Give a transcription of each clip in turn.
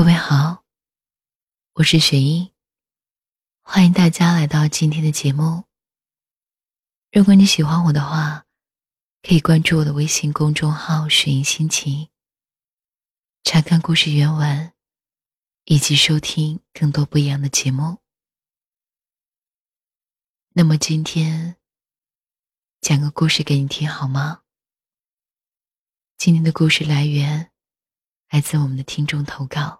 各位好，我是雪英，欢迎大家来到今天的节目。如果你喜欢我的话，可以关注我的微信公众号“雪英心情”，查看故事原文，以及收听更多不一样的节目。那么今天讲个故事给你听好吗？今天的故事来源来自我们的听众投稿。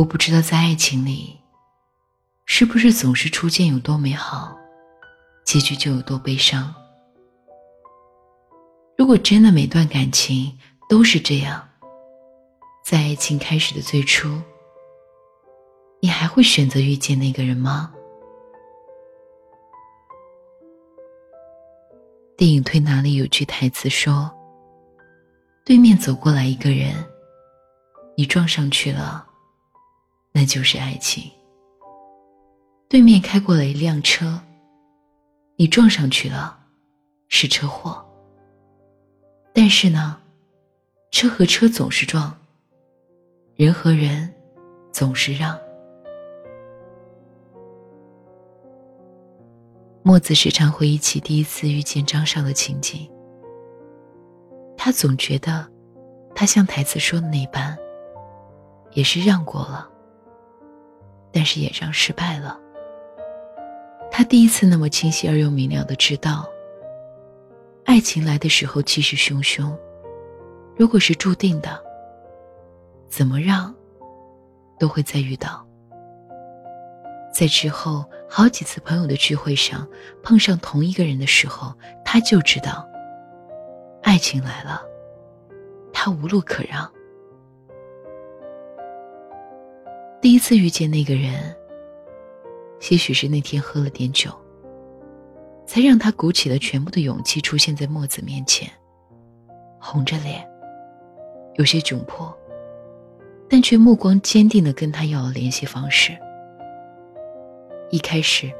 我不知道在爱情里，是不是总是初见有多美好，结局就有多悲伤。如果真的每段感情都是这样，在爱情开始的最初，你还会选择遇见那个人吗？电影《推拿》里有句台词说：“对面走过来一个人，你撞上去了。”那就是爱情。对面开过了一辆车，你撞上去了，是车祸。但是呢，车和车总是撞，人和人总是让。墨子时常回忆起第一次遇见张少的情景，他总觉得，他像台词说的那般，也是让过了。但是也让失败了。他第一次那么清晰而又明了的知道，爱情来的时候气势汹汹，如果是注定的，怎么让，都会再遇到。在之后好几次朋友的聚会上碰上同一个人的时候，他就知道，爱情来了，他无路可让。第一次遇见那个人，也许是那天喝了点酒，才让他鼓起了全部的勇气出现在墨子面前，红着脸，有些窘迫，但却目光坚定的跟他要了联系方式。一开始，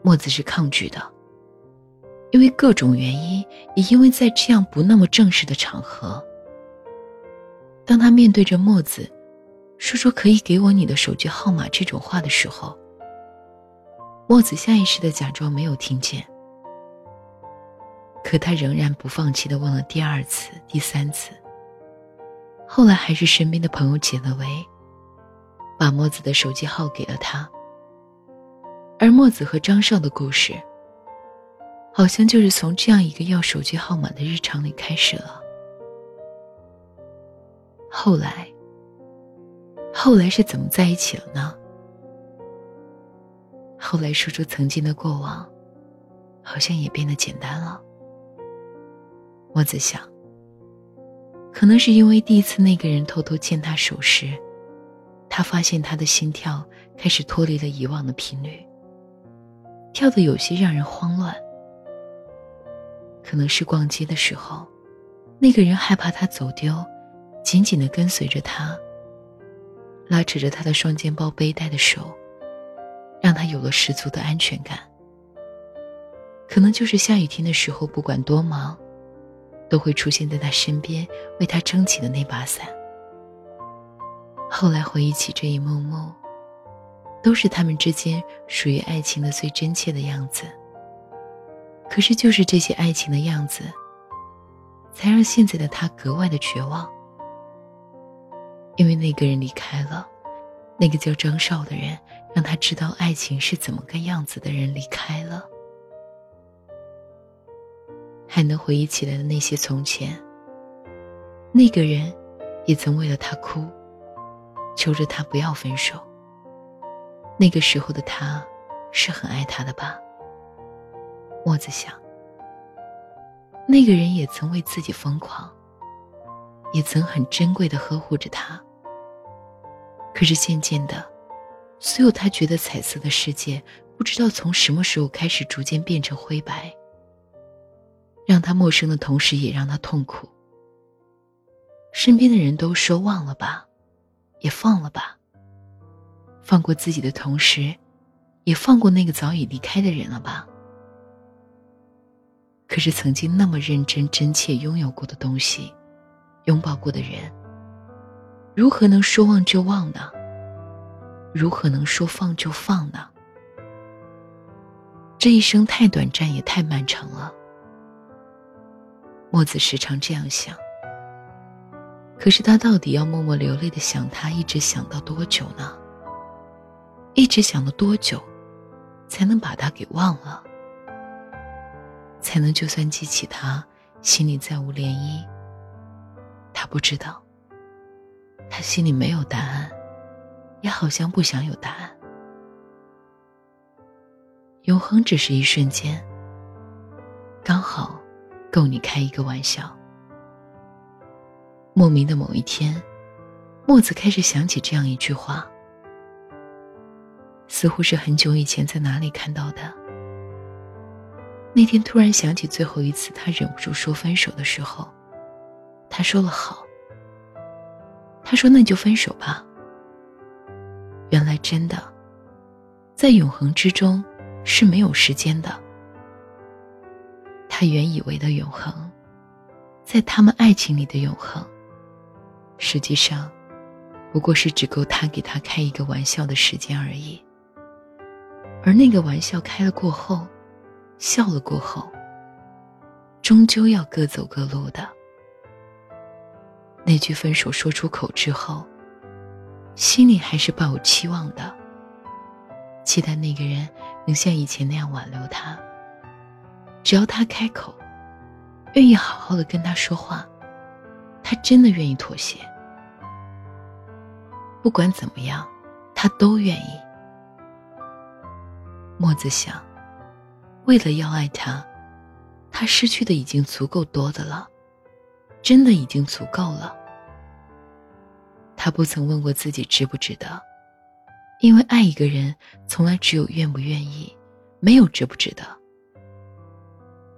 墨子是抗拒的，因为各种原因，也因为在这样不那么正式的场合，当他面对着墨子。说说可以给我你的手机号码这种话的时候，墨子下意识的假装没有听见。可他仍然不放弃的问了第二次、第三次。后来还是身边的朋友解了围，把墨子的手机号给了他。而墨子和张少的故事，好像就是从这样一个要手机号码的日常里开始了。后来。后来是怎么在一起了呢？后来说出曾经的过往，好像也变得简单了。我在想，可能是因为第一次那个人偷偷牵他手时，他发现他的心跳开始脱离了以往的频率，跳得有些让人慌乱。可能是逛街的时候，那个人害怕他走丢，紧紧的跟随着他。拉扯着他的双肩包背带的手，让他有了十足的安全感。可能就是下雨天的时候，不管多忙，都会出现在他身边为他撑起的那把伞。后来回忆起这一幕幕，都是他们之间属于爱情的最真切的样子。可是就是这些爱情的样子，才让现在的他格外的绝望。因为那个人离开了，那个叫张少的人，让他知道爱情是怎么个样子的人离开了，还能回忆起来的那些从前。那个人，也曾为了他哭，求着他不要分手。那个时候的他，是很爱他的吧？墨子想，那个人也曾为自己疯狂，也曾很珍贵的呵护着他。可是渐渐的，所有他觉得彩色的世界，不知道从什么时候开始逐渐变成灰白。让他陌生的同时，也让他痛苦。身边的人都说忘了吧，也放了吧。放过自己的同时，也放过那个早已离开的人了吧。可是曾经那么认真、真切拥有过的东西，拥抱过的人，如何能说忘就忘呢？如何能说放就放呢？这一生太短暂，也太漫长了。墨子时常这样想。可是他到底要默默流泪的想他，一直想到多久呢？一直想了多久，才能把他给忘了？才能就算记起他，心里再无涟漪。不知道，他心里没有答案，也好像不想有答案。永恒只是一瞬间，刚好够你开一个玩笑。莫名的某一天，墨子开始想起这样一句话，似乎是很久以前在哪里看到的。那天突然想起最后一次他忍不住说分手的时候，他说了好。他说那就分手吧。原来真的，在永恒之中是没有时间的。他原以为的永恒，在他们爱情里的永恒，实际上不过是只够他给他开一个玩笑的时间而已。而那个玩笑开了过后。笑了过后，终究要各走各路的。那句分手说出口之后，心里还是抱有期望的，期待那个人能像以前那样挽留他。只要他开口，愿意好好的跟他说话，他真的愿意妥协。不管怎么样，他都愿意。墨子想。为了要爱他，他失去的已经足够多的了，真的已经足够了。他不曾问过自己值不值得，因为爱一个人从来只有愿不愿意，没有值不值得。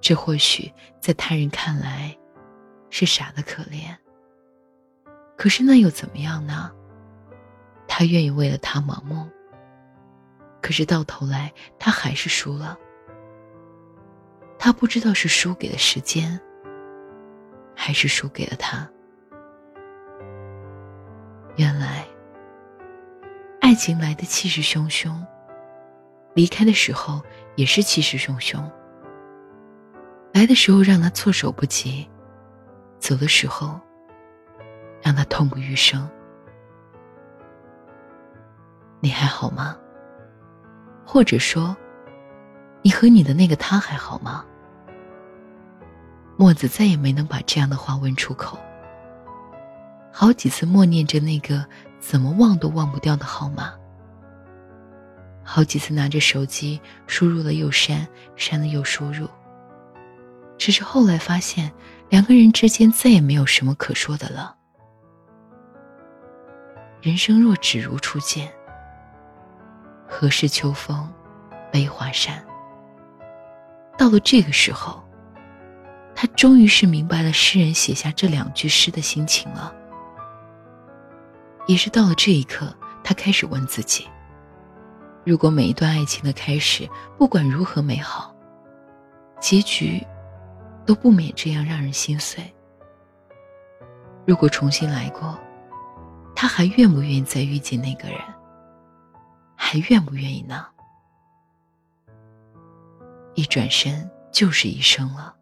这或许在他人看来是傻的可怜，可是那又怎么样呢？他愿意为了他盲目，可是到头来他还是输了。他不知道是输给了时间，还是输给了他。原来，爱情来的气势汹汹，离开的时候也是气势汹汹。来的时候让他措手不及，走的时候让他痛不欲生。你还好吗？或者说，你和你的那个他还好吗？墨子再也没能把这样的话问出口。好几次默念着那个怎么忘都忘不掉的号码，好几次拿着手机输入了又删，删了又输入。只是后来发现，两个人之间再也没有什么可说的了。人生若只如初见，何事秋风悲画扇？到了这个时候。他终于是明白了诗人写下这两句诗的心情了，也是到了这一刻，他开始问自己：如果每一段爱情的开始，不管如何美好，结局都不免这样让人心碎。如果重新来过，他还愿不愿意再遇见那个人？还愿不愿意呢？一转身就是一生了。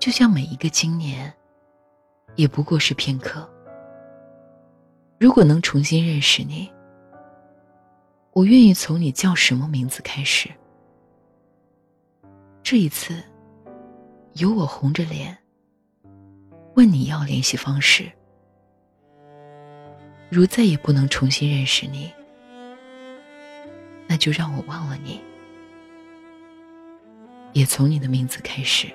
就像每一个青年，也不过是片刻。如果能重新认识你，我愿意从你叫什么名字开始。这一次，由我红着脸问你要联系方式。如再也不能重新认识你，那就让我忘了你，也从你的名字开始。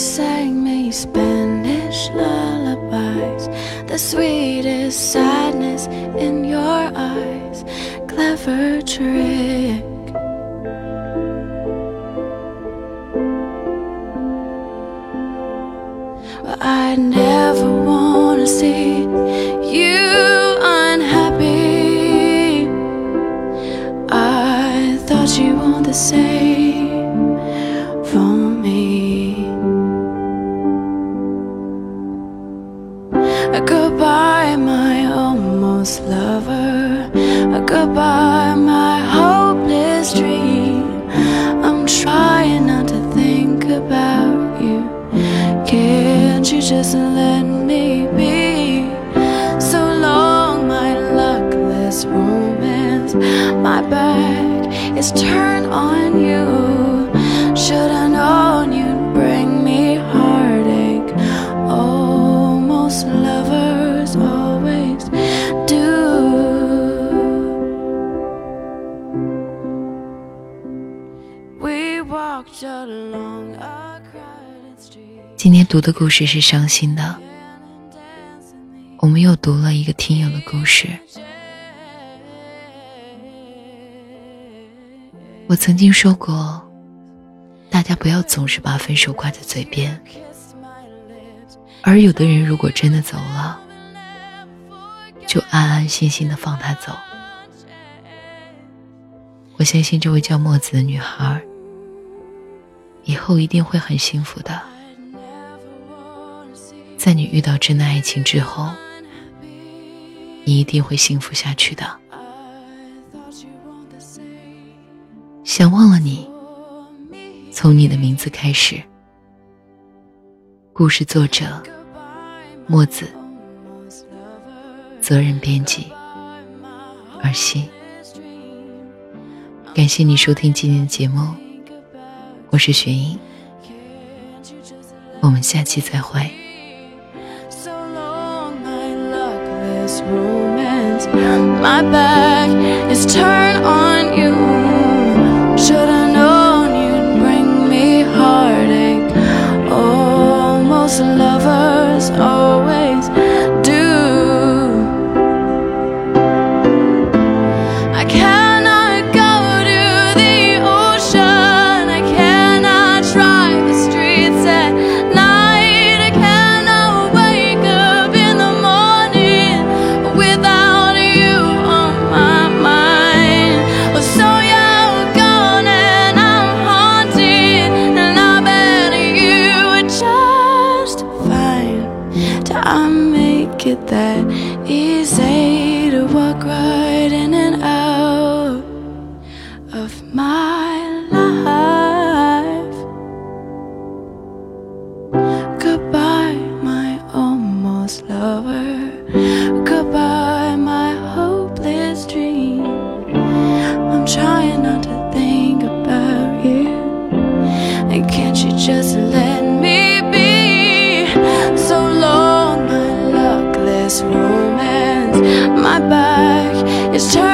Sang me Spanish lullabies, the sweetest sadness in your eyes, clever trick. But I never wanna see you unhappy. I thought you want the same back is turned on you. Should I known you'd bring me heartache? Almost lovers always do. We walked along a crowded street. 今天读的故事是伤心的，我们又读了一个听友的故事。 我曾经说过，大家不要总是把分手挂在嘴边，而有的人如果真的走了，就安安心心的放他走。我相信这位叫墨子的女孩，以后一定会很幸福的。在你遇到真的爱情之后，你一定会幸福下去的。想忘了你，从你的名字开始。故事作者：墨子，责任编辑：儿熙。感谢你收听今天的节目，我是雪莹，我们下期再会。So long, my luckless romance. My back is turned on a lover. My back is turned.